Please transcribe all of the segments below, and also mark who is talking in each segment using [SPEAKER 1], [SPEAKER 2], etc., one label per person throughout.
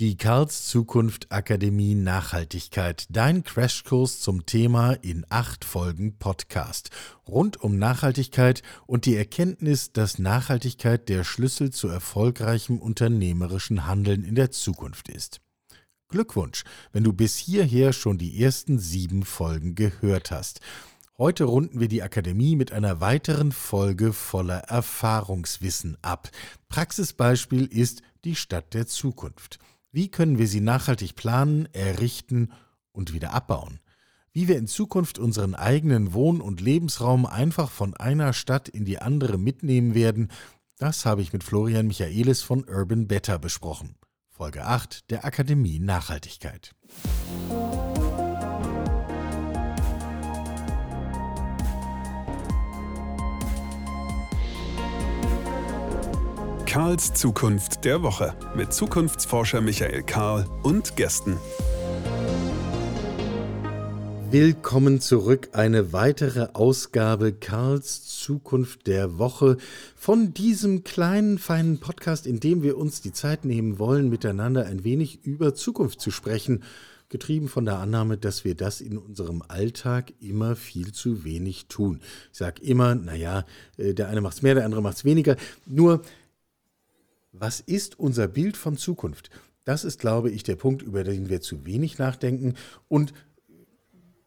[SPEAKER 1] Die Karls Zukunft Akademie Nachhaltigkeit, dein Crashkurs zum Thema in acht Folgen Podcast rund um Nachhaltigkeit und die Erkenntnis, dass Nachhaltigkeit der Schlüssel zu erfolgreichem unternehmerischen Handeln in der Zukunft ist. Glückwunsch, wenn du bis hierher schon die ersten sieben Folgen gehört hast. Heute runden wir die Akademie mit einer weiteren Folge voller Erfahrungswissen ab. Praxisbeispiel ist die Stadt der Zukunft. Wie können wir sie nachhaltig planen, errichten und wieder abbauen? Wie wir in Zukunft unseren eigenen Wohn- und Lebensraum einfach von einer Stadt in die andere mitnehmen werden, das habe ich mit Florian Michaelis von Urban Better besprochen. Folge 8 der Akademie Nachhaltigkeit.
[SPEAKER 2] Karls Zukunft der Woche mit Zukunftsforscher Michael Karl und Gästen.
[SPEAKER 1] Willkommen zurück. Eine weitere Ausgabe Karls Zukunft der Woche von diesem kleinen, feinen Podcast, in dem wir uns die Zeit nehmen wollen, miteinander ein wenig über Zukunft zu sprechen. Getrieben von der Annahme, dass wir das in unserem Alltag immer viel zu wenig tun. Ich sage immer, naja, äh, der eine macht es mehr, der andere macht es weniger. Nur was ist unser Bild von Zukunft? Das ist, glaube ich, der Punkt, über den wir zu wenig nachdenken und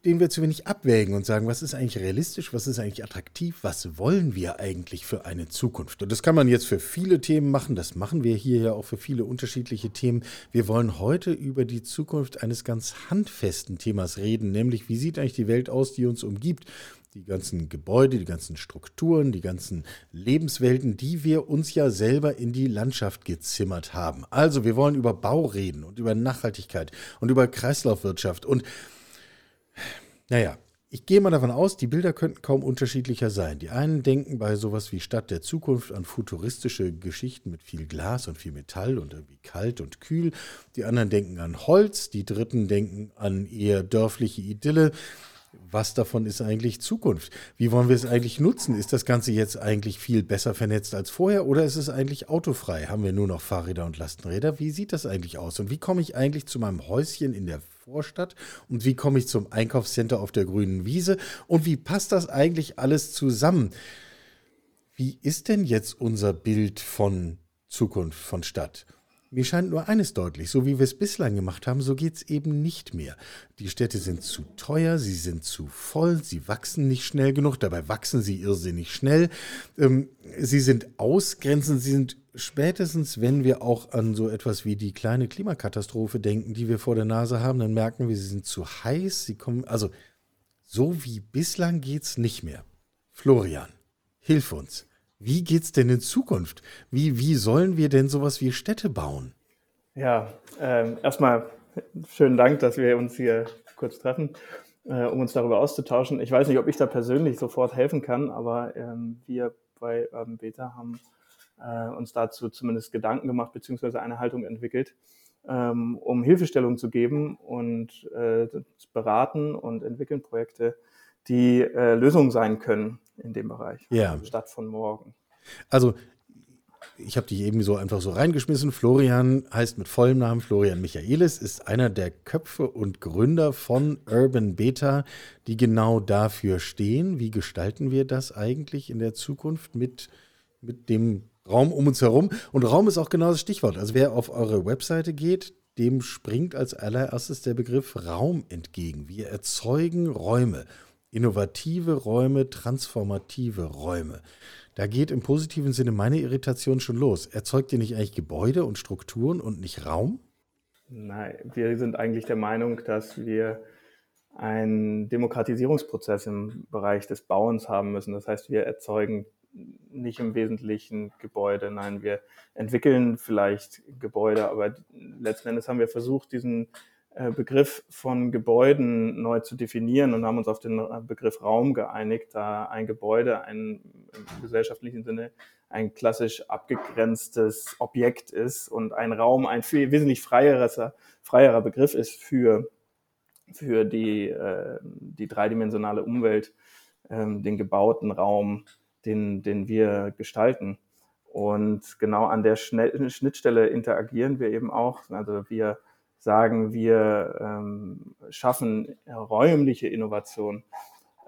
[SPEAKER 1] den wir zu wenig abwägen und sagen, was ist eigentlich realistisch, was ist eigentlich attraktiv, was wollen wir eigentlich für eine Zukunft? Und das kann man jetzt für viele Themen machen, das machen wir hier ja auch für viele unterschiedliche Themen. Wir wollen heute über die Zukunft eines ganz handfesten Themas reden, nämlich wie sieht eigentlich die Welt aus, die uns umgibt? Die ganzen Gebäude, die ganzen Strukturen, die ganzen Lebenswelten, die wir uns ja selber in die Landschaft gezimmert haben. Also wir wollen über Bau reden und über Nachhaltigkeit und über Kreislaufwirtschaft und naja, ich gehe mal davon aus, die Bilder könnten kaum unterschiedlicher sein. Die einen denken bei sowas wie Stadt der Zukunft an futuristische Geschichten mit viel Glas und viel Metall und irgendwie kalt und kühl. Die anderen denken an Holz. Die dritten denken an eher dörfliche Idylle was davon ist eigentlich Zukunft? Wie wollen wir es eigentlich nutzen? Ist das Ganze jetzt eigentlich viel besser vernetzt als vorher oder ist es eigentlich autofrei? Haben wir nur noch Fahrräder und Lastenräder? Wie sieht das eigentlich aus? Und wie komme ich eigentlich zu meinem Häuschen in der Vorstadt? Und wie komme ich zum Einkaufscenter auf der grünen Wiese? Und wie passt das eigentlich alles zusammen? Wie ist denn jetzt unser Bild von Zukunft, von Stadt? Mir scheint nur eines deutlich, so wie wir es bislang gemacht haben, so geht es eben nicht mehr. Die Städte sind zu teuer, sie sind zu voll, sie wachsen nicht schnell genug, dabei wachsen sie irrsinnig schnell. Ähm, sie sind ausgrenzend, sie sind spätestens, wenn wir auch an so etwas wie die kleine Klimakatastrophe denken, die wir vor der Nase haben, dann merken wir, sie sind zu heiß, sie kommen, also so wie bislang geht es nicht mehr. Florian, hilf uns. Wie geht's denn in Zukunft? Wie, wie sollen wir denn sowas wie Städte bauen?
[SPEAKER 3] Ja, äh, erstmal schönen Dank, dass wir uns hier kurz treffen, äh, um uns darüber auszutauschen. Ich weiß nicht, ob ich da persönlich sofort helfen kann, aber ähm, wir bei Urban Beta haben äh, uns dazu zumindest Gedanken gemacht, beziehungsweise eine Haltung entwickelt, ähm, um Hilfestellung zu geben und äh, beraten und entwickeln Projekte, die äh, Lösungen sein können in dem Bereich.
[SPEAKER 1] Ja.
[SPEAKER 3] Stadt von morgen.
[SPEAKER 1] Also ich habe dich eben so einfach so reingeschmissen. Florian heißt mit vollem Namen Florian Michaelis, ist einer der Köpfe und Gründer von Urban Beta, die genau dafür stehen. Wie gestalten wir das eigentlich in der Zukunft mit, mit dem Raum um uns herum? Und Raum ist auch genau das Stichwort. Also wer auf eure Webseite geht, dem springt als allererstes der Begriff Raum entgegen. Wir erzeugen Räume innovative Räume, transformative Räume. Da geht im positiven Sinne meine Irritation schon los. Erzeugt ihr nicht eigentlich Gebäude und Strukturen und nicht Raum?
[SPEAKER 3] Nein, wir sind eigentlich der Meinung, dass wir einen Demokratisierungsprozess im Bereich des Bauens haben müssen. Das heißt, wir erzeugen nicht im Wesentlichen Gebäude, nein, wir entwickeln vielleicht Gebäude, aber letzten Endes haben wir versucht, diesen Begriff von Gebäuden neu zu definieren und haben uns auf den äh, Begriff Raum geeinigt, da ein Gebäude ein, im gesellschaftlichen Sinne ein klassisch abgegrenztes Objekt ist und ein Raum ein viel wesentlich freierer, freierer Begriff ist für, für die, äh, die dreidimensionale Umwelt, ähm, den gebauten Raum, den, den wir gestalten. Und genau an der Schnittstelle interagieren wir eben auch. Also wir sagen, wir ähm, schaffen räumliche Innovation,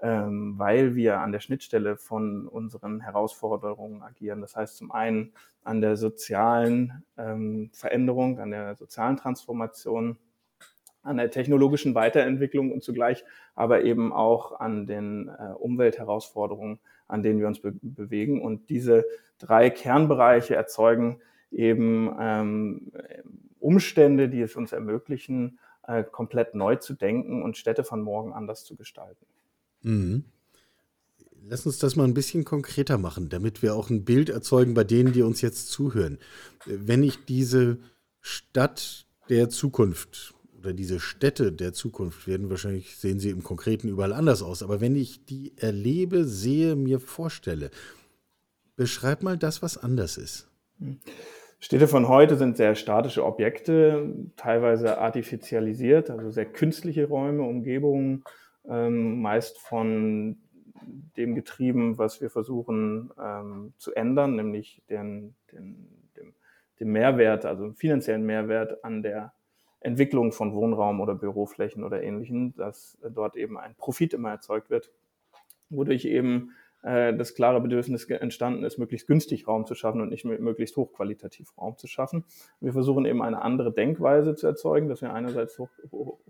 [SPEAKER 3] ähm, weil wir an der Schnittstelle von unseren Herausforderungen agieren. Das heißt zum einen an der sozialen ähm, Veränderung, an der sozialen Transformation, an der technologischen Weiterentwicklung und zugleich aber eben auch an den äh, Umweltherausforderungen, an denen wir uns be bewegen. Und diese drei Kernbereiche erzeugen eben ähm, Umstände, die es uns ermöglichen, äh, komplett neu zu denken und Städte von morgen anders zu gestalten.
[SPEAKER 1] Mhm. Lass uns das mal ein bisschen konkreter machen, damit wir auch ein Bild erzeugen bei denen, die uns jetzt zuhören. Wenn ich diese Stadt der Zukunft oder diese Städte der Zukunft werden wahrscheinlich, sehen sie im Konkreten überall anders aus, aber wenn ich die erlebe, sehe, mir vorstelle, beschreib mal das, was anders ist.
[SPEAKER 3] Städte von heute sind sehr statische Objekte, teilweise artifizialisiert, also sehr künstliche Räume, Umgebungen, ähm, meist von dem getrieben, was wir versuchen ähm, zu ändern, nämlich den, den, dem, dem Mehrwert, also finanziellen Mehrwert an der Entwicklung von Wohnraum oder Büroflächen oder ähnlichem, dass dort eben ein Profit immer erzeugt wird, wodurch eben äh, das klare Bedürfnis entstanden ist, möglichst günstig Raum zu schaffen und nicht möglichst hochqualitativ Raum zu schaffen. Wir versuchen eben eine andere Denkweise zu erzeugen, dass wir einerseits hoch,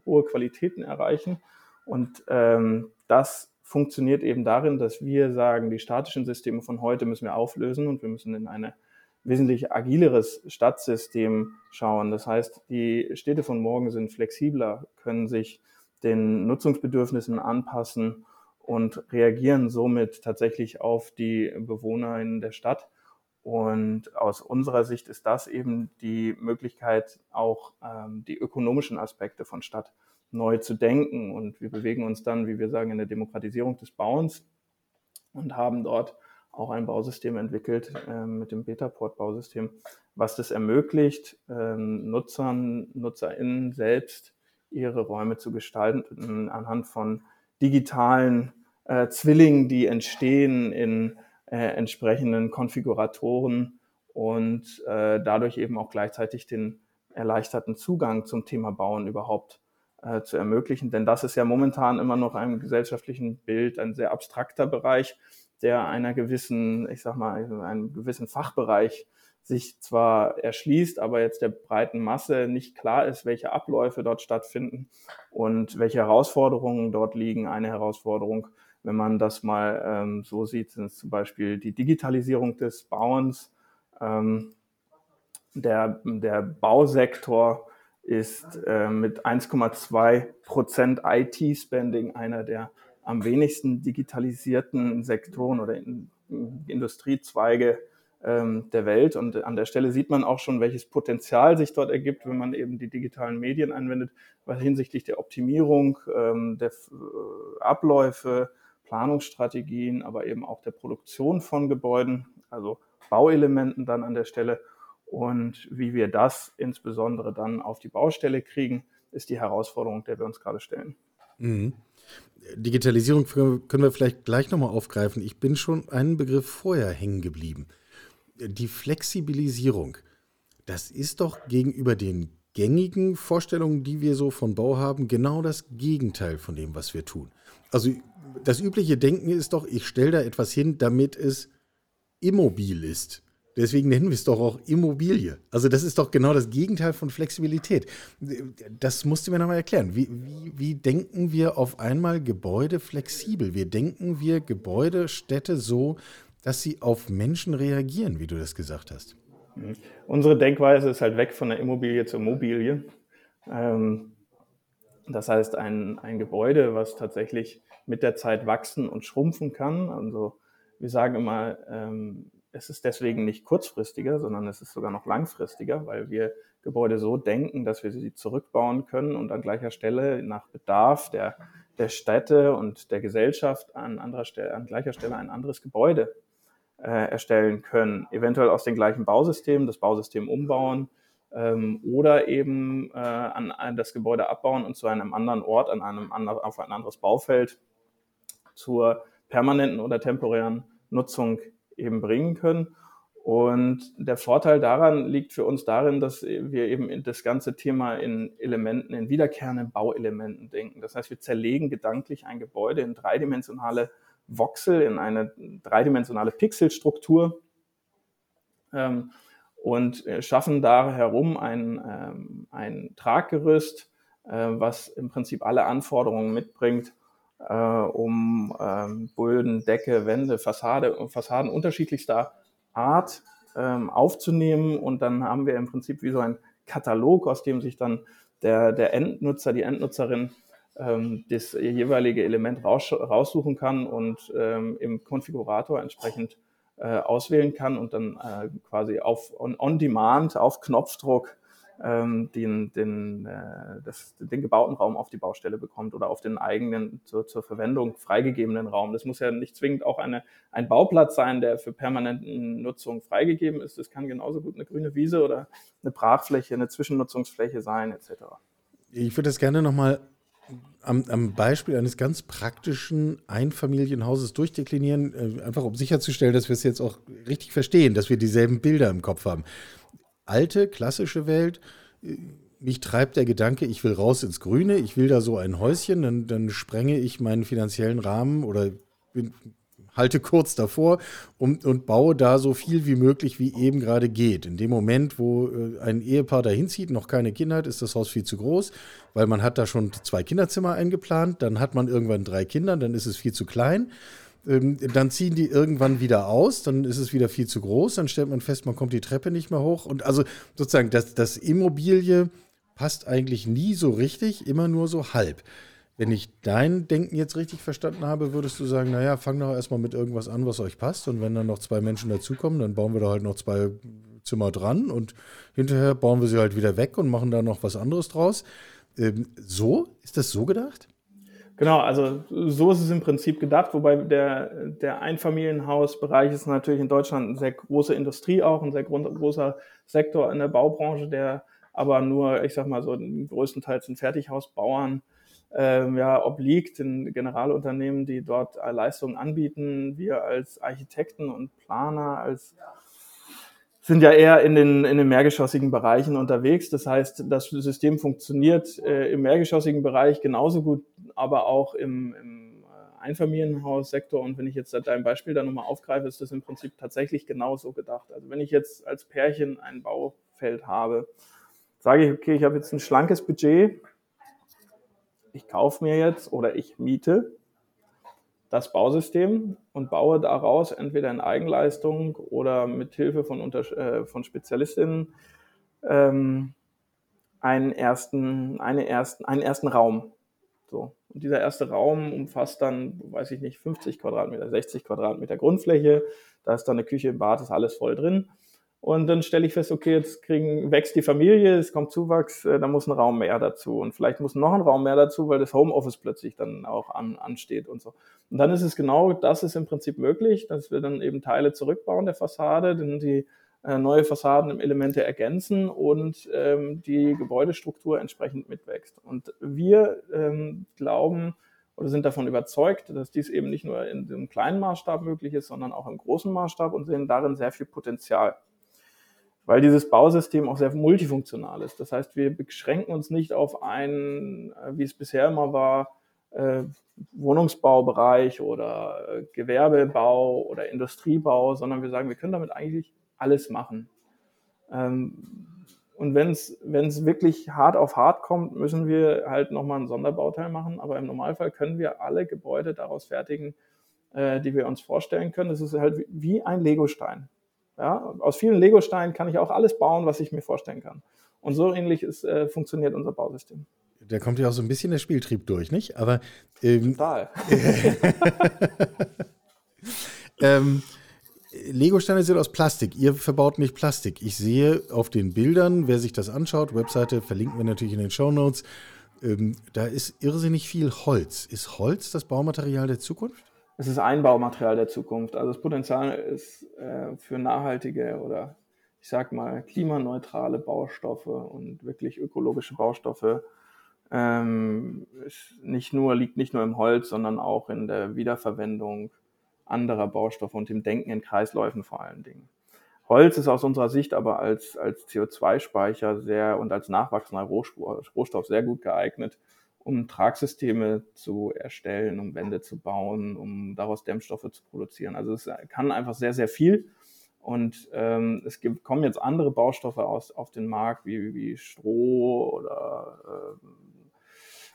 [SPEAKER 3] hohe Qualitäten erreichen und ähm, das funktioniert eben darin, dass wir sagen, die statischen Systeme von heute müssen wir auflösen und wir müssen in eine wesentlich agileres Stadtsystem schauen. Das heißt, die Städte von morgen sind flexibler, können sich den Nutzungsbedürfnissen anpassen und reagieren somit tatsächlich auf die Bewohner in der Stadt. Und aus unserer Sicht ist das eben die Möglichkeit, auch ähm, die ökonomischen Aspekte von Stadt neu zu denken. Und wir bewegen uns dann, wie wir sagen, in der Demokratisierung des Bauens und haben dort auch ein Bausystem entwickelt äh, mit dem Betaport-Bausystem, was das ermöglicht, äh, Nutzern, NutzerInnen selbst ihre Räume zu gestalten anhand von digitalen äh, Zwillingen, die entstehen in äh, entsprechenden Konfiguratoren und äh, dadurch eben auch gleichzeitig den erleichterten Zugang zum Thema Bauen überhaupt äh, zu ermöglichen. Denn das ist ja momentan immer noch einem gesellschaftlichen Bild ein sehr abstrakter Bereich, der einer gewissen, ich sag mal, einem gewissen Fachbereich sich zwar erschließt, aber jetzt der breiten Masse nicht klar ist, welche Abläufe dort stattfinden und welche Herausforderungen dort liegen. Eine Herausforderung, wenn man das mal ähm, so sieht, sind es zum Beispiel die Digitalisierung des Bauens. Ähm, der, der Bausektor ist äh, mit 1,2 Prozent IT-Spending einer der am wenigsten digitalisierten Sektoren oder in, Industriezweige ähm, der Welt. Und an der Stelle sieht man auch schon, welches Potenzial sich dort ergibt, wenn man eben die digitalen Medien anwendet, weil hinsichtlich der Optimierung ähm, der äh, Abläufe, Planungsstrategien, aber eben auch der Produktion von Gebäuden, also Bauelementen dann an der Stelle. Und wie wir das insbesondere dann auf die Baustelle kriegen, ist die Herausforderung, der wir uns gerade stellen.
[SPEAKER 1] Mhm. Digitalisierung können wir vielleicht gleich nochmal aufgreifen. Ich bin schon einen Begriff vorher hängen geblieben. Die Flexibilisierung, das ist doch gegenüber den gängigen Vorstellungen, die wir so von Bau haben, genau das Gegenteil von dem, was wir tun. Also das übliche Denken ist doch, ich stelle da etwas hin, damit es immobil ist. Deswegen nennen wir es doch auch Immobilie. Also das ist doch genau das Gegenteil von Flexibilität. Das musst du mir nochmal erklären. Wie, wie, wie, denken wir auf einmal Gebäude flexibel? Wie denken wir Gebäude, Städte so, dass sie auf Menschen reagieren, wie du das gesagt hast?
[SPEAKER 3] Unsere Denkweise ist halt weg von der Immobilie zur Mobilie. Ähm, das heißt, ein, ein Gebäude, was tatsächlich mit der Zeit wachsen und schrumpfen kann. Also wir sagen immer, ähm, es ist deswegen nicht kurzfristiger, sondern es ist sogar noch langfristiger, weil wir Gebäude so denken, dass wir sie zurückbauen können und an gleicher Stelle nach Bedarf der, der Städte und der Gesellschaft an, anderer Stelle, an gleicher Stelle ein anderes Gebäude äh, erstellen können. Eventuell aus den gleichen Bausystemen, das Bausystem umbauen ähm, oder eben äh, an, an, das Gebäude abbauen und zu einem anderen Ort, an einem anderen, auf ein anderes Baufeld zur permanenten oder temporären Nutzung eben bringen können. Und der Vorteil daran liegt für uns darin, dass wir eben das ganze Thema in Elementen, in wiederkehrenden Bauelementen denken. Das heißt, wir zerlegen gedanklich ein Gebäude in dreidimensionale Voxel, in eine dreidimensionale Pixelstruktur ähm, und schaffen da herum ein, ähm, ein Traggerüst, äh, was im Prinzip alle Anforderungen mitbringt, äh, um ähm, Böden, Decke, Wände, Fassade und Fassaden unterschiedlichster Art ähm, aufzunehmen. Und dann haben wir im Prinzip wie so ein Katalog, aus dem sich dann der, der Endnutzer, die Endnutzerin ähm, das jeweilige Element raus, raussuchen kann und ähm, im Konfigurator entsprechend äh, auswählen kann und dann äh, quasi auf on, on demand, auf Knopfdruck ähm, den, den, äh, das, den gebauten Raum auf die Baustelle bekommt oder auf den eigenen zur, zur Verwendung freigegebenen Raum. Das muss ja nicht zwingend auch eine, ein Bauplatz sein, der für permanenten Nutzung freigegeben ist. Das kann genauso gut eine grüne Wiese oder eine Brachfläche, eine Zwischennutzungsfläche sein, etc.
[SPEAKER 1] Ich würde das gerne nochmal am, am Beispiel eines ganz praktischen Einfamilienhauses durchdeklinieren, äh, einfach um sicherzustellen, dass wir es jetzt auch richtig verstehen, dass wir dieselben Bilder im Kopf haben alte, klassische Welt. Mich treibt der Gedanke, ich will raus ins Grüne, ich will da so ein Häuschen, dann, dann sprenge ich meinen finanziellen Rahmen oder bin, halte kurz davor und, und baue da so viel wie möglich, wie eben gerade geht. In dem Moment, wo äh, ein Ehepaar dahin zieht, noch keine Kinder hat, ist das Haus viel zu groß, weil man hat da schon zwei Kinderzimmer eingeplant, dann hat man irgendwann drei Kinder, dann ist es viel zu klein. Ähm, dann ziehen die irgendwann wieder aus, dann ist es wieder viel zu groß, dann stellt man fest, man kommt die Treppe nicht mehr hoch. Und also sozusagen, das, das Immobilie passt eigentlich nie so richtig, immer nur so halb. Wenn ich dein Denken jetzt richtig verstanden habe, würdest du sagen, naja, fang doch erstmal mit irgendwas an, was euch passt. Und wenn dann noch zwei Menschen dazukommen, dann bauen wir da halt noch zwei Zimmer dran und hinterher bauen wir sie halt wieder weg und machen da noch was anderes draus. Ähm, so? Ist das so gedacht?
[SPEAKER 3] Genau, also so ist es im Prinzip gedacht, wobei der, der Einfamilienhausbereich ist natürlich in Deutschland eine sehr große Industrie auch, ein sehr großer Sektor in der Baubranche, der aber nur, ich sag mal so, größtenteils den Fertighausbauern ähm, ja, obliegt, den Generalunternehmen, die dort Leistungen anbieten. Wir als Architekten und Planer, als sind ja eher in den, in den mehrgeschossigen Bereichen unterwegs. Das heißt, das System funktioniert äh, im mehrgeschossigen Bereich genauso gut, aber auch im, im äh, Einfamilienhaussektor. Und wenn ich jetzt dein Beispiel da nochmal aufgreife, ist das im Prinzip tatsächlich genauso gedacht. Also wenn ich jetzt als Pärchen ein Baufeld habe, sage ich, okay, ich habe jetzt ein schlankes Budget, ich kaufe mir jetzt oder ich miete das Bausystem und baue daraus entweder in Eigenleistung oder mit Hilfe von, Unter äh, von Spezialistinnen ähm, einen, ersten, eine ersten, einen ersten Raum. So. Und dieser erste Raum umfasst dann, weiß ich nicht, 50 Quadratmeter, 60 Quadratmeter Grundfläche. Da ist dann eine Küche, ein Bad, ist alles voll drin. Und dann stelle ich fest, okay, jetzt kriegen, wächst die Familie, es kommt Zuwachs, äh, da muss ein Raum mehr dazu. Und vielleicht muss noch ein Raum mehr dazu, weil das Homeoffice plötzlich dann auch an, ansteht und so. Und dann ist es genau, das ist im Prinzip möglich, dass wir dann eben Teile zurückbauen der Fassade, dann die äh, neue Fassadenelemente ergänzen und ähm, die Gebäudestruktur entsprechend mitwächst. Und wir ähm, glauben oder sind davon überzeugt, dass dies eben nicht nur in dem kleinen Maßstab möglich ist, sondern auch im großen Maßstab und sehen darin sehr viel Potenzial weil dieses Bausystem auch sehr multifunktional ist. Das heißt, wir beschränken uns nicht auf einen, äh, wie es bisher immer war, äh, Wohnungsbaubereich oder äh, Gewerbebau oder Industriebau, sondern wir sagen, wir können damit eigentlich alles machen. Ähm, und wenn es wirklich hart auf hart kommt, müssen wir halt nochmal ein Sonderbauteil machen. Aber im Normalfall können wir alle Gebäude daraus fertigen, die wir uns vorstellen können. Das ist halt wie ein Legostein. Ja, aus vielen Lego-Steinen kann ich auch alles bauen, was ich mir vorstellen kann. Und so ähnlich ist, äh, funktioniert unser Bausystem.
[SPEAKER 1] Da kommt ja auch so ein bisschen der Spieltrieb durch, nicht? Aber ähm,
[SPEAKER 3] total.
[SPEAKER 1] ähm, Lego-Steine sind aus Plastik. Ihr verbaut nicht Plastik. Ich sehe auf den Bildern, wer sich das anschaut, Webseite verlinken wir natürlich in den Show Notes. Ähm, da ist irrsinnig viel Holz. Ist Holz das Baumaterial der Zukunft?
[SPEAKER 3] Es ist ein Baumaterial der Zukunft. Also das Potenzial ist äh, für nachhaltige oder ich sag mal klimaneutrale Baustoffe und wirklich ökologische Baustoffe ähm, nicht nur, liegt nicht nur im Holz, sondern auch in der Wiederverwendung anderer Baustoffe und dem Denken in Kreisläufen vor allen Dingen. Holz ist aus unserer Sicht aber als, als CO2-Speicher sehr und als nachwachsender Rohstoff sehr gut geeignet, um Tragsysteme zu erstellen, um Wände zu bauen, um daraus Dämmstoffe zu produzieren. Also es kann einfach sehr, sehr viel. Und ähm, es gibt, kommen jetzt andere Baustoffe aus, auf den Markt, wie, wie Stroh oder äh,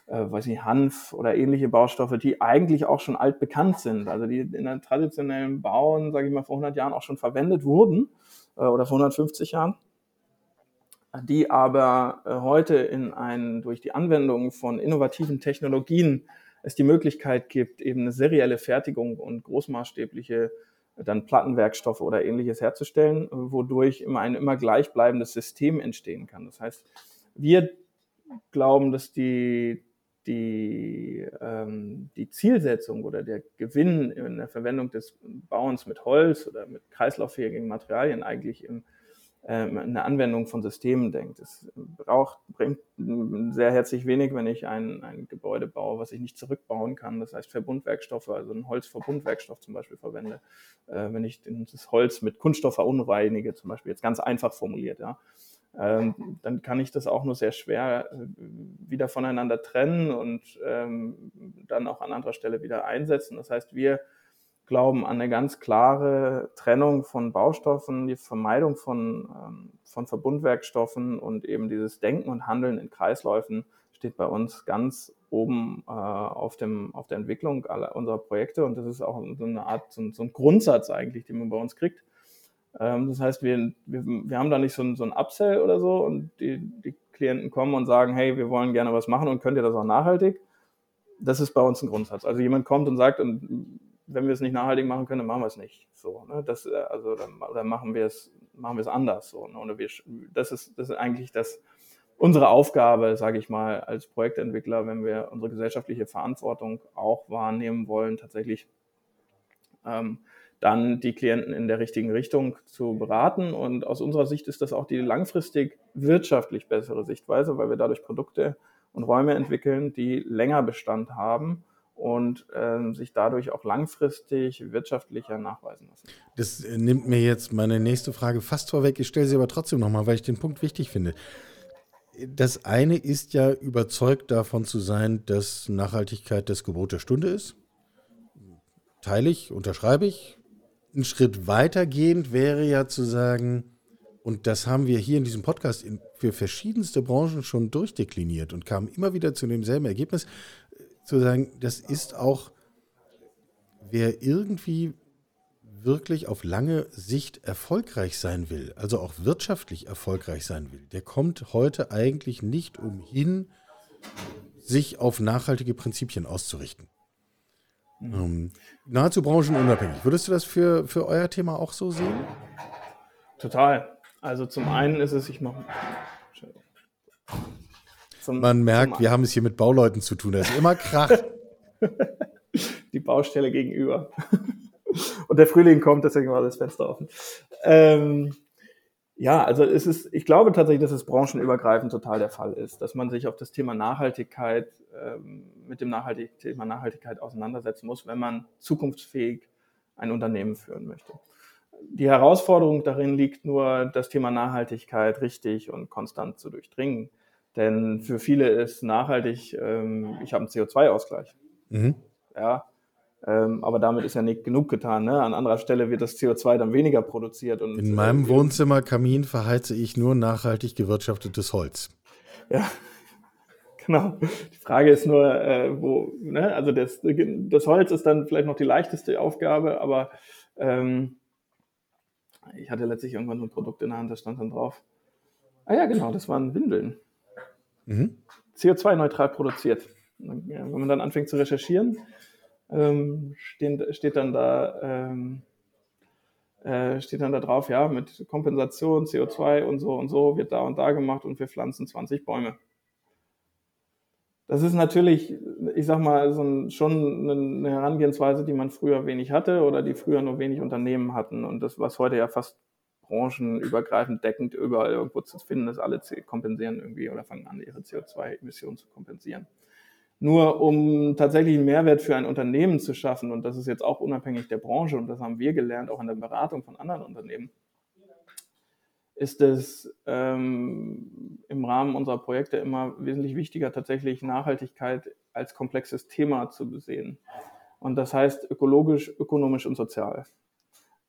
[SPEAKER 3] äh, weiß nicht, Hanf oder ähnliche Baustoffe, die eigentlich auch schon altbekannt sind. Also die in der traditionellen Bauen, sage ich mal, vor 100 Jahren auch schon verwendet wurden äh, oder vor 150 Jahren die aber äh, heute in ein, durch die Anwendung von innovativen Technologien es die Möglichkeit gibt, eben eine serielle Fertigung und großmaßstäbliche dann Plattenwerkstoffe oder ähnliches herzustellen, wodurch immer ein immer gleichbleibendes System entstehen kann. Das heißt, wir glauben, dass die, die, ähm, die Zielsetzung oder der Gewinn in der Verwendung des Bauens mit Holz oder mit kreislauffähigen Materialien eigentlich im eine Anwendung von Systemen denkt. Es braucht, bringt sehr herzlich wenig, wenn ich ein, ein Gebäude baue, was ich nicht zurückbauen kann. Das heißt Verbundwerkstoffe, also ein Holzverbundwerkstoff zum Beispiel verwende. Äh, wenn ich das Holz mit Kunststoff verunreinige, zum Beispiel jetzt ganz einfach formuliert, ja, ähm, dann kann ich das auch nur sehr schwer äh, wieder voneinander trennen und ähm, dann auch an anderer Stelle wieder einsetzen. Das heißt, wir glauben an eine ganz klare Trennung von Baustoffen, die Vermeidung von, ähm, von Verbundwerkstoffen und eben dieses Denken und Handeln in Kreisläufen steht bei uns ganz oben äh, auf, dem, auf der Entwicklung aller unserer Projekte und das ist auch so eine Art, so, so ein Grundsatz eigentlich, den man bei uns kriegt. Ähm, das heißt, wir, wir, wir haben da nicht so ein, so ein Upsell oder so und die, die Klienten kommen und sagen, hey, wir wollen gerne was machen und könnt ihr das auch nachhaltig? Das ist bei uns ein Grundsatz. Also jemand kommt und sagt, und wenn wir es nicht nachhaltig machen können, dann machen wir es nicht. So, ne? das, äh, also, oder machen wir es, machen wir es anders. So, ne? Oder wir, das, ist, das ist eigentlich das, unsere Aufgabe, sage ich mal, als Projektentwickler, wenn wir unsere gesellschaftliche Verantwortung auch wahrnehmen wollen, tatsächlich ähm, dann die Klienten in der richtigen Richtung zu beraten. Und aus unserer Sicht ist das auch die langfristig wirtschaftlich bessere Sichtweise, weil wir dadurch Produkte und Räume entwickeln, die länger Bestand haben und ähm, sich dadurch auch langfristig wirtschaftlicher nachweisen lassen.
[SPEAKER 1] Das äh, nimmt mir jetzt meine nächste Frage fast vorweg. Ich stelle sie aber trotzdem nochmal, weil ich den Punkt wichtig finde. Das eine ist ja überzeugt davon zu sein, dass Nachhaltigkeit das Gebot der Stunde ist. Teile ich, unterschreibe ich. Ein Schritt weitergehend wäre ja zu sagen, und das haben wir hier in diesem Podcast in, für verschiedenste Branchen schon durchdekliniert und kamen immer wieder zu demselben Ergebnis zu sagen, das ist auch, wer irgendwie wirklich auf lange Sicht erfolgreich sein will, also auch wirtschaftlich erfolgreich sein will, der kommt heute eigentlich nicht umhin, sich auf nachhaltige Prinzipien auszurichten. Mhm. Ähm, nahezu branchenunabhängig. Würdest du das für, für euer Thema auch so sehen?
[SPEAKER 3] Total. Also zum einen ist es, ich mache
[SPEAKER 1] zum, Man merkt, wir haben es hier mit Bauleuten zu tun. Da ist immer Krach.
[SPEAKER 3] Die Baustelle gegenüber. Und der Frühling kommt, deswegen war das Fenster offen. Ähm, ja, also es ist, ich glaube tatsächlich, dass es branchenübergreifend total der Fall ist, dass man sich auf das Thema Nachhaltigkeit, ähm, mit dem Nachhaltig Thema Nachhaltigkeit auseinandersetzen muss, wenn man zukunftsfähig ein Unternehmen führen möchte. Die Herausforderung darin liegt nur, das Thema Nachhaltigkeit richtig und konstant zu durchdringen. Denn für viele ist nachhaltig, ähm, ich habe einen CO2-Ausgleich. Mhm. Ja, ähm, aber damit ist ja nicht genug getan. Ne? An anderer Stelle wird das CO2 dann weniger produziert. Und,
[SPEAKER 1] In meinem äh, Wohnzimmerkamin verheize ich nur nachhaltig gewirtschaftetes Holz.
[SPEAKER 3] Ja, genau. Die Frage ist nur, äh, wo, ne? also das, das Holz ist dann vielleicht noch die leichteste Aufgabe, aber ähm, ich hatte letztlich irgendwann so ein Produkt in der Hand, da stand dann drauf. Ah ja, genau, das waren Windeln. Mhm. CO2-neutral produziert. Wenn man dann anfängt zu recherchieren, ähm, stehen, steht dann da ähm, äh, steht dann da drauf, ja, mit Kompensation, CO2 und so und so wird da und da gemacht und wir pflanzen 20 Bäume. Das ist natürlich, ich sag mal, so ein, schon eine Herangehensweise, die man früher wenig hatte oder die früher nur wenig Unternehmen hatten und das, was heute ja fast branchenübergreifend deckend überall irgendwo zu finden ist. Alle kompensieren irgendwie oder fangen an, ihre CO2-Emissionen zu kompensieren. Nur um tatsächlich einen Mehrwert für ein Unternehmen zu schaffen, und das ist jetzt auch unabhängig der Branche, und das haben wir gelernt, auch in der Beratung von anderen Unternehmen, ist es ähm, im Rahmen unserer Projekte immer wesentlich wichtiger, tatsächlich Nachhaltigkeit als komplexes Thema zu besehen. Und das heißt ökologisch, ökonomisch und sozial.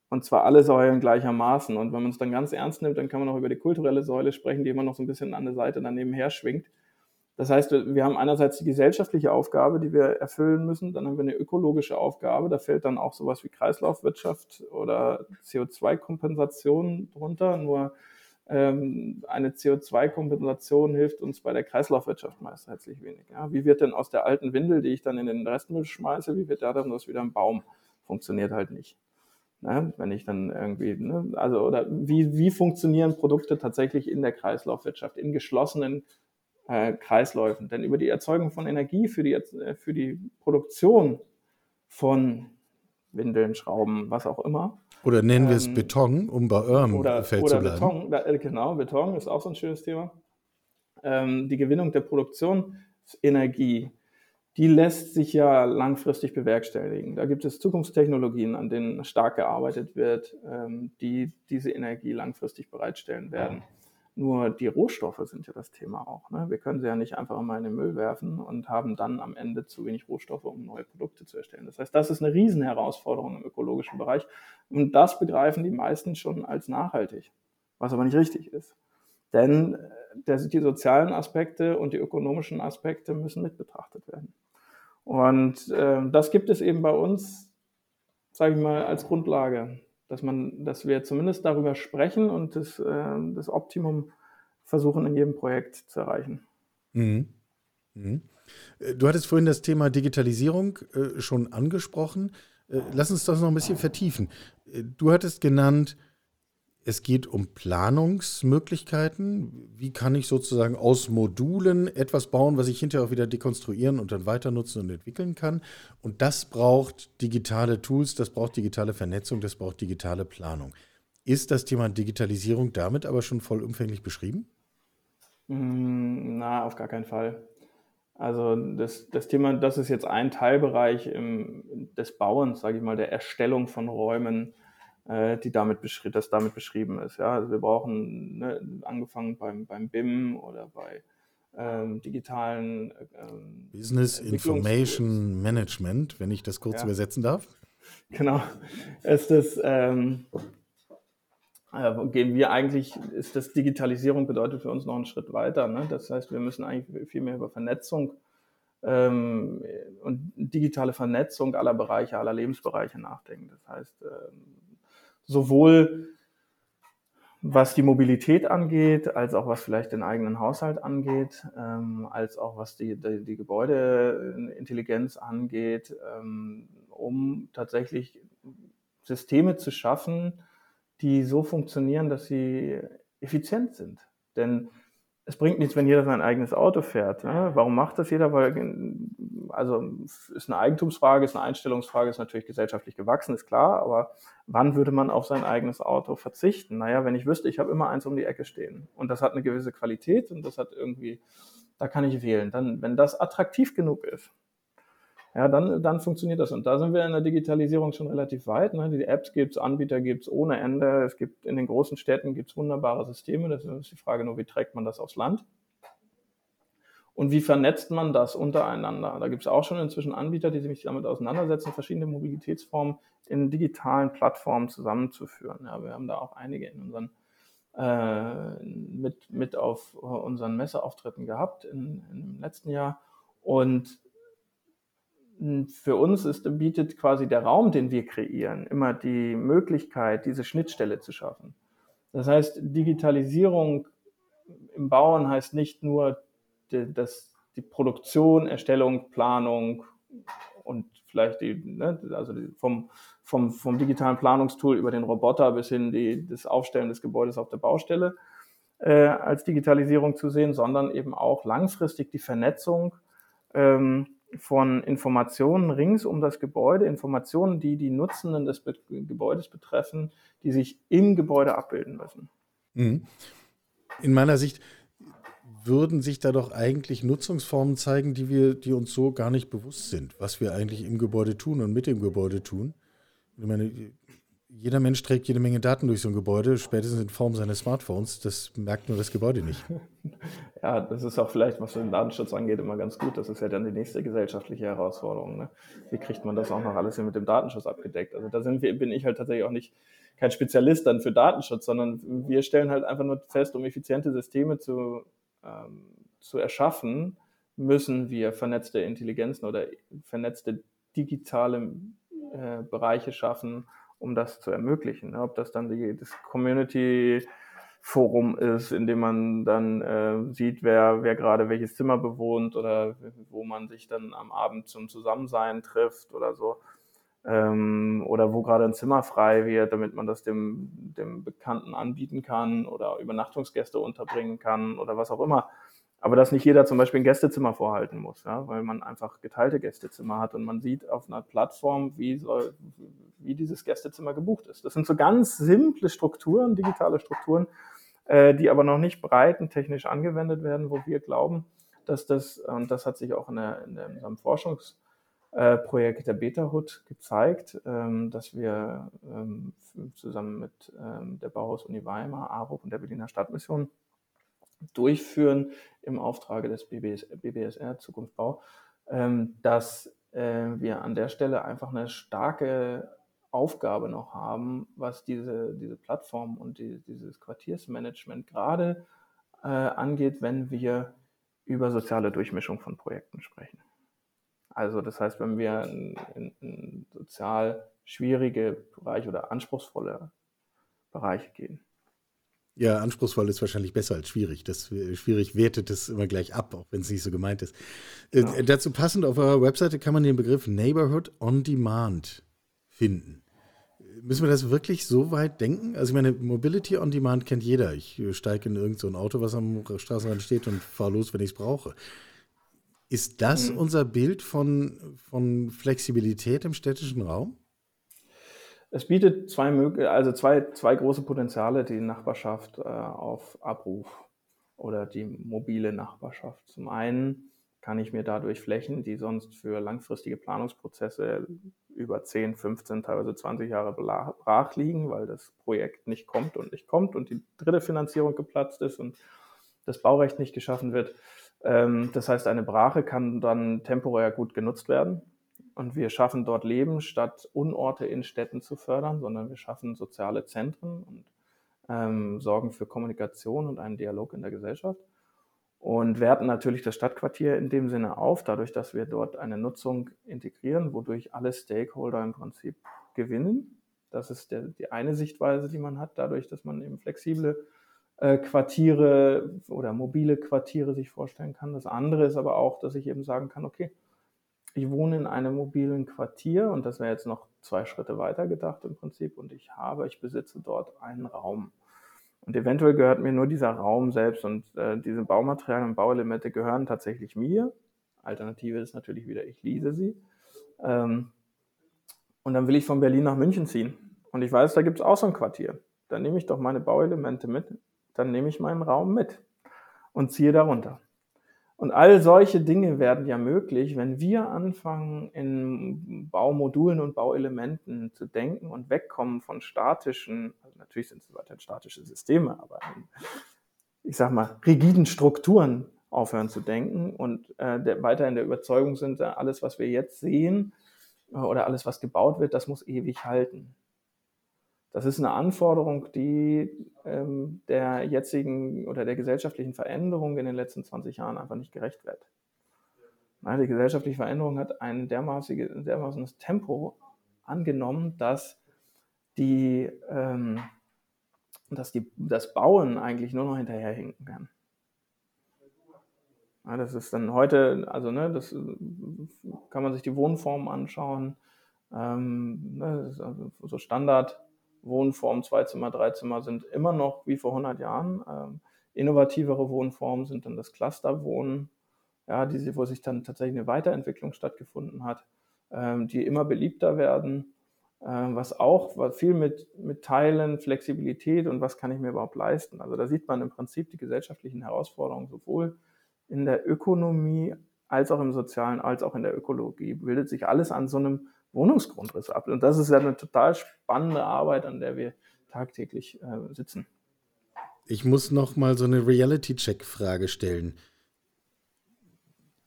[SPEAKER 3] Und zwar alle Säulen gleichermaßen. Und wenn man es dann ganz ernst nimmt, dann kann man auch über die kulturelle Säule sprechen, die immer noch so ein bisschen an der Seite daneben her schwingt. Das heißt, wir haben einerseits die gesellschaftliche Aufgabe, die wir erfüllen müssen, dann haben wir eine ökologische Aufgabe, da fällt dann auch sowas wie Kreislaufwirtschaft oder CO2-Kompensation drunter. Nur ähm, eine CO2-Kompensation hilft uns bei der Kreislaufwirtschaft meist herzlich wenig. Ja? Wie wird denn aus der alten Windel, die ich dann in den Restmüll schmeiße, wie wird da dann das wieder ein Baum? Funktioniert halt nicht. Ne? Wenn ich dann irgendwie, ne? also oder wie, wie funktionieren Produkte tatsächlich in der Kreislaufwirtschaft, in geschlossenen äh, Kreisläufen? Denn über die Erzeugung von Energie für die, äh, für die Produktion von Windeln, Schrauben, was auch immer.
[SPEAKER 1] Oder nennen wir es ähm, Beton, um bei eurem oder, Feld oder zu bleiben.
[SPEAKER 3] Beton, äh, genau, Beton ist auch so ein schönes Thema. Ähm, die Gewinnung der Produktionsenergie die lässt sich ja langfristig bewerkstelligen. Da gibt es Zukunftstechnologien, an denen stark gearbeitet wird, ähm, die diese Energie langfristig bereitstellen werden. Nur die Rohstoffe sind ja das Thema auch. Ne? Wir können sie ja nicht einfach mal in den Müll werfen und haben dann am Ende zu wenig Rohstoffe, um neue Produkte zu erstellen. Das heißt, das ist eine Riesenherausforderung im ökologischen Bereich. Und das begreifen die meisten schon als nachhaltig, was aber nicht richtig ist. Denn äh, die sozialen Aspekte und die ökonomischen Aspekte müssen mit betrachtet werden. Und äh, das gibt es eben bei uns, sage ich mal, als Grundlage, dass man, dass wir zumindest darüber sprechen und das, äh, das Optimum versuchen in jedem Projekt zu erreichen.
[SPEAKER 1] Mhm. Mhm. Äh, du hattest vorhin das Thema Digitalisierung äh, schon angesprochen. Äh, lass uns das noch ein bisschen vertiefen. Äh, du hattest genannt, es geht um Planungsmöglichkeiten. Wie kann ich sozusagen aus Modulen etwas bauen, was ich hinterher auch wieder dekonstruieren und dann weiter nutzen und entwickeln kann? Und das braucht digitale Tools, das braucht digitale Vernetzung, das braucht digitale Planung. Ist das Thema Digitalisierung damit aber schon vollumfänglich beschrieben?
[SPEAKER 3] Mm, na, auf gar keinen Fall. Also das, das Thema, das ist jetzt ein Teilbereich im, des Bauens, sage ich mal, der Erstellung von Räumen äh, die damit das damit beschrieben ist. Ja? Also wir brauchen, ne, angefangen beim, beim BIM oder bei ähm, digitalen
[SPEAKER 1] ähm, Business Information Management, wenn ich das kurz ja. übersetzen darf.
[SPEAKER 3] Genau. Ist das, ähm, äh, gehen wir eigentlich, ist das Digitalisierung bedeutet für uns noch einen Schritt weiter. Ne? Das heißt, wir müssen eigentlich viel mehr über Vernetzung ähm, und digitale Vernetzung aller Bereiche, aller Lebensbereiche nachdenken. Das heißt, ähm, sowohl was die Mobilität angeht, als auch was vielleicht den eigenen Haushalt angeht, ähm, als auch was die, die, die Gebäudeintelligenz angeht, ähm, um tatsächlich Systeme zu schaffen, die so funktionieren, dass sie effizient sind. Denn es bringt nichts, wenn jeder sein eigenes Auto fährt. Ne? Warum macht das jeder? Weil, also ist eine Eigentumsfrage, ist eine Einstellungsfrage, ist natürlich gesellschaftlich gewachsen, ist klar, aber wann würde man auf sein eigenes Auto verzichten? Naja, wenn ich wüsste, ich habe immer eins um die Ecke stehen und das hat eine gewisse Qualität und das hat irgendwie, da kann ich wählen. Dann, wenn das attraktiv genug ist, ja, dann, dann funktioniert das. Und da sind wir in der Digitalisierung schon relativ weit. Ne? Die Apps gibt es, Anbieter gibt es ohne Ende. Es gibt in den großen Städten gibt's wunderbare Systeme. Das ist die Frage nur, wie trägt man das aufs Land? Und wie vernetzt man das untereinander? Da gibt es auch schon inzwischen Anbieter, die sich damit auseinandersetzen, verschiedene Mobilitätsformen in digitalen Plattformen zusammenzuführen. Ja, wir haben da auch einige in unseren äh, mit, mit auf unseren Messeauftritten gehabt in, im letzten Jahr. Und für uns ist, bietet quasi der Raum, den wir kreieren, immer die Möglichkeit, diese Schnittstelle zu schaffen. Das heißt, Digitalisierung im Bauen heißt nicht nur die, das, die Produktion, Erstellung, Planung und vielleicht die, ne, also die vom, vom, vom digitalen Planungstool über den Roboter bis hin die, das Aufstellen des Gebäudes auf der Baustelle äh, als Digitalisierung zu sehen, sondern eben auch langfristig die Vernetzung ähm, von Informationen rings um das Gebäude, Informationen, die die Nutzenden des Be Gebäudes betreffen, die sich im Gebäude abbilden müssen.
[SPEAKER 1] Mhm. In meiner Sicht würden sich da doch eigentlich Nutzungsformen zeigen, die wir, die uns so gar nicht bewusst sind, was wir eigentlich im Gebäude tun und mit dem Gebäude tun. Ich meine, jeder Mensch trägt jede Menge Daten durch so ein Gebäude, spätestens in Form seines Smartphones. Das merkt nur das Gebäude nicht.
[SPEAKER 3] Ja, das ist auch vielleicht, was den Datenschutz angeht, immer ganz gut. Das ist ja dann die nächste gesellschaftliche Herausforderung. Ne? Wie kriegt man das auch noch alles mit dem Datenschutz abgedeckt? Also da wir, bin ich halt tatsächlich auch nicht kein Spezialist dann für Datenschutz, sondern wir stellen halt einfach nur fest, um effiziente Systeme zu, ähm, zu erschaffen, müssen wir vernetzte Intelligenzen oder vernetzte digitale äh, Bereiche schaffen, um das zu ermöglichen. Ob das dann die, das Community Forum ist, in dem man dann äh, sieht, wer, wer gerade welches Zimmer bewohnt oder wo man sich dann am Abend zum Zusammensein trifft oder so. Ähm, oder wo gerade ein Zimmer frei wird, damit man das dem, dem Bekannten anbieten kann oder Übernachtungsgäste unterbringen kann oder was auch immer. Aber dass nicht jeder zum Beispiel ein Gästezimmer vorhalten muss, ja, weil man einfach geteilte Gästezimmer hat und man sieht auf einer Plattform, wie, soll, wie dieses Gästezimmer gebucht ist. Das sind so ganz simple Strukturen, digitale Strukturen, äh, die aber noch nicht breitentechnisch angewendet werden, wo wir glauben, dass das, und das hat sich auch in, der, in, der, in unserem Forschungsprojekt der Beta-Hood gezeigt, ähm, dass wir ähm, zusammen mit ähm, der Bauhaus-Uni Weimar, ARUP und der Berliner Stadtmission durchführen im Auftrage des BBS, BBSR Zukunftbau, dass äh, wir an der Stelle einfach eine starke Aufgabe noch haben, was diese, diese Plattform und die, dieses Quartiersmanagement gerade äh, angeht, wenn wir über soziale Durchmischung von Projekten sprechen. Also das heißt, wenn wir in, sozial schwierige Bereiche oder anspruchsvolle Bereiche gehen.
[SPEAKER 1] Ja, anspruchsvoll ist wahrscheinlich besser als schwierig. Das äh, schwierig wertet es immer gleich ab, auch wenn es nicht so gemeint ist. Äh, ja. dazu passend auf eurer Webseite kann man den Begriff Neighborhood on Demand finden. Müssen wir das wirklich so weit denken? Also ich meine, Mobility on Demand kennt jeder. Ich äh, steige in irgendein so Auto, was am Straßenrand steht und fahre los, wenn ich es brauche. Ist das mhm. unser Bild von, von Flexibilität im städtischen Raum?
[SPEAKER 3] Es bietet zwei, also zwei, zwei große Potenziale, die Nachbarschaft äh, auf Abruf oder die mobile Nachbarschaft. Zum einen kann ich mir dadurch Flächen, die sonst für langfristige Planungsprozesse über 10, 15, teilweise 20 Jahre brach liegen, weil das Projekt nicht kommt und nicht kommt und die dritte Finanzierung geplatzt ist und das Baurecht nicht geschaffen wird. Ähm, das heißt, eine Brache kann dann temporär gut genutzt werden und wir schaffen dort Leben, statt Unorte in Städten zu fördern, sondern wir schaffen soziale Zentren und ähm, sorgen für Kommunikation und einen Dialog in der Gesellschaft. Und werten natürlich das Stadtquartier in dem Sinne auf, dadurch, dass wir dort eine Nutzung integrieren, wodurch alle Stakeholder im Prinzip gewinnen. Das ist der, die eine Sichtweise, die man hat, dadurch, dass man eben flexible äh, Quartiere oder mobile Quartiere sich vorstellen kann. Das andere ist aber auch, dass ich eben sagen kann, okay, ich wohne in einem mobilen Quartier und das wäre jetzt noch zwei Schritte weiter gedacht im Prinzip und ich habe, ich besitze dort einen Raum. Und eventuell gehört mir nur dieser Raum selbst und äh, diese Baumaterialien und Bauelemente gehören tatsächlich mir. Alternative ist natürlich wieder, ich lease sie. Ähm, und dann will ich von Berlin nach München ziehen. Und ich weiß, da gibt es auch so ein Quartier. Dann nehme ich doch meine Bauelemente mit, dann nehme ich meinen Raum mit und ziehe darunter. Und all solche Dinge werden ja möglich, wenn wir anfangen, in Baumodulen und Bauelementen zu denken und wegkommen von statischen, also natürlich sind es weiterhin statische Systeme, aber ich sag mal, rigiden Strukturen aufhören zu denken und äh, der, weiter der Überzeugung sind, alles, was wir jetzt sehen äh, oder alles, was gebaut wird, das muss ewig halten. Das ist eine Anforderung, die ähm, der jetzigen oder der gesellschaftlichen Veränderung in den letzten 20 Jahren einfach nicht gerecht wird. Nein, die gesellschaftliche Veränderung hat ein dermaßenes Tempo angenommen, dass die, ähm, dass die, das Bauen eigentlich nur noch hinterherhinken kann. Ja, das ist dann heute, also ne, das kann man sich die Wohnformen anschauen. Ähm, ne, also so Standard Wohnformen, Zweizimmer, Dreizimmer sind immer noch wie vor 100 Jahren. Ähm, innovativere Wohnformen sind dann das Clusterwohnen, ja, die, wo sich dann tatsächlich eine Weiterentwicklung stattgefunden hat, ähm, die immer beliebter werden, ähm, was auch was viel mit, mit Teilen, Flexibilität und was kann ich mir überhaupt leisten. Also da sieht man im Prinzip die gesellschaftlichen Herausforderungen sowohl in der Ökonomie als auch im Sozialen, als auch in der Ökologie. Bildet sich alles an so einem Wohnungsgrundriss ab. Und das ist ja eine total spannende Arbeit, an der wir tagtäglich äh, sitzen.
[SPEAKER 1] Ich muss noch mal so eine Reality-Check-Frage stellen.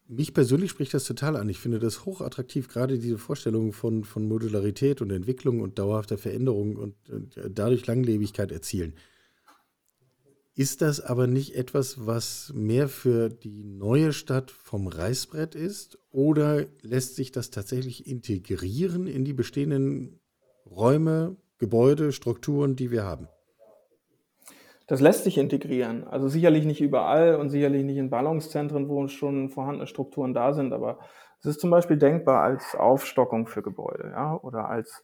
[SPEAKER 1] Mich persönlich spricht das total an. Ich finde das hochattraktiv, gerade diese Vorstellung von, von Modularität und Entwicklung und dauerhafter Veränderung und, und dadurch Langlebigkeit erzielen. Ist das aber nicht etwas, was mehr für die neue Stadt vom Reißbrett ist? Oder lässt sich das tatsächlich integrieren in die bestehenden Räume, Gebäude, Strukturen, die wir haben?
[SPEAKER 3] Das lässt sich integrieren. Also sicherlich nicht überall und sicherlich nicht in Ballungszentren, wo schon vorhandene Strukturen da sind, aber es ist zum Beispiel denkbar als Aufstockung für Gebäude ja, oder als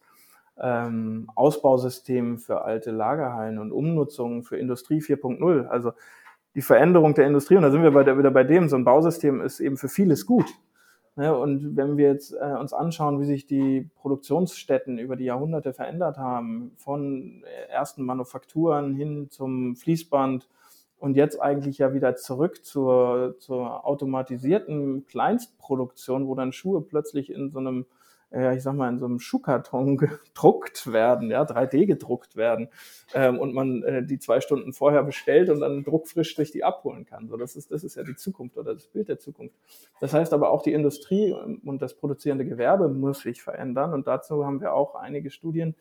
[SPEAKER 3] ähm, Ausbausystem für alte Lagerhallen und Umnutzung für Industrie 4.0. Also die Veränderung der Industrie, und da sind wir bei der, wieder bei dem, so ein Bausystem ist eben für vieles gut. Ne? Und wenn wir jetzt äh, uns anschauen, wie sich die Produktionsstätten über die Jahrhunderte verändert haben, von ersten Manufakturen hin zum Fließband und jetzt eigentlich ja wieder zurück zur, zur automatisierten Kleinstproduktion, wo dann Schuhe plötzlich in so einem ja, ich sag mal, in so einem Schuhkarton gedruckt werden, ja, 3D gedruckt werden ähm, und man äh, die zwei Stunden vorher bestellt und dann druckfrisch durch die abholen kann. So, das ist, das ist ja die Zukunft oder das Bild der Zukunft. Das heißt aber auch die Industrie und das produzierende Gewerbe muss sich verändern und dazu haben wir auch einige Studien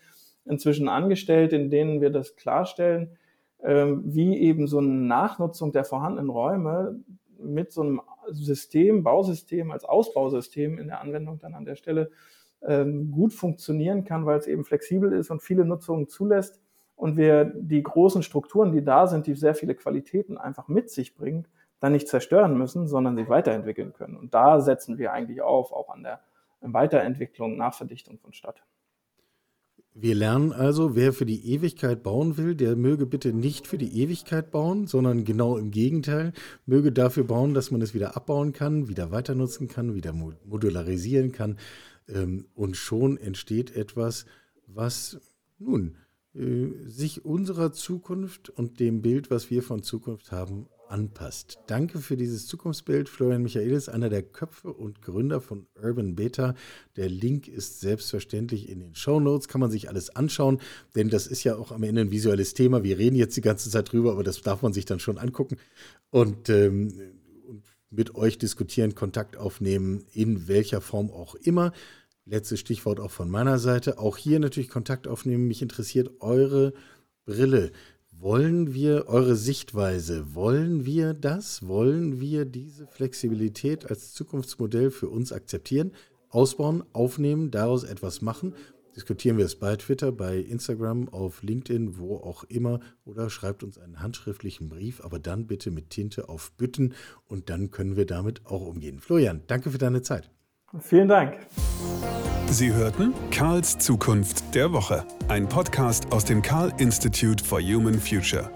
[SPEAKER 3] inzwischen angestellt, in denen wir das klarstellen, ähm, wie eben so eine Nachnutzung der vorhandenen Räume mit so einem System, Bausystem als Ausbausystem in der Anwendung dann an der Stelle ähm, gut funktionieren kann, weil es eben flexibel ist und viele Nutzungen zulässt und wir die großen Strukturen, die da sind, die sehr viele Qualitäten einfach mit sich bringen, dann nicht zerstören müssen, sondern sich weiterentwickeln können. Und da setzen wir eigentlich auf, auch an der Weiterentwicklung, Nachverdichtung von Stadt.
[SPEAKER 1] Wir lernen also, wer für die Ewigkeit bauen will, der möge bitte nicht für die Ewigkeit bauen, sondern genau im Gegenteil, möge dafür bauen, dass man es wieder abbauen kann, wieder weiter nutzen kann, wieder modularisieren kann, und schon entsteht etwas, was nun äh, sich unserer Zukunft und dem Bild, was wir von Zukunft haben, anpasst. Danke für dieses Zukunftsbild, Florian Michaelis, einer der Köpfe und Gründer von Urban Beta. Der Link ist selbstverständlich in den Show Notes, kann man sich alles anschauen, denn das ist ja auch am Ende ein visuelles Thema. Wir reden jetzt die ganze Zeit drüber, aber das darf man sich dann schon angucken. Und ähm, mit euch diskutieren, Kontakt aufnehmen, in welcher Form auch immer. Letztes Stichwort auch von meiner Seite. Auch hier natürlich Kontakt aufnehmen. Mich interessiert eure Brille. Wollen wir eure Sichtweise? Wollen wir das? Wollen wir diese Flexibilität als Zukunftsmodell für uns akzeptieren, ausbauen, aufnehmen, daraus etwas machen? Diskutieren wir es bei Twitter, bei Instagram, auf LinkedIn, wo auch immer oder schreibt uns einen handschriftlichen Brief, aber dann bitte mit Tinte auf Bütten und dann können wir damit auch umgehen. Florian, danke für deine Zeit.
[SPEAKER 3] Vielen Dank.
[SPEAKER 2] Sie hörten Karls Zukunft der Woche, ein Podcast aus dem Karl Institute for Human Future.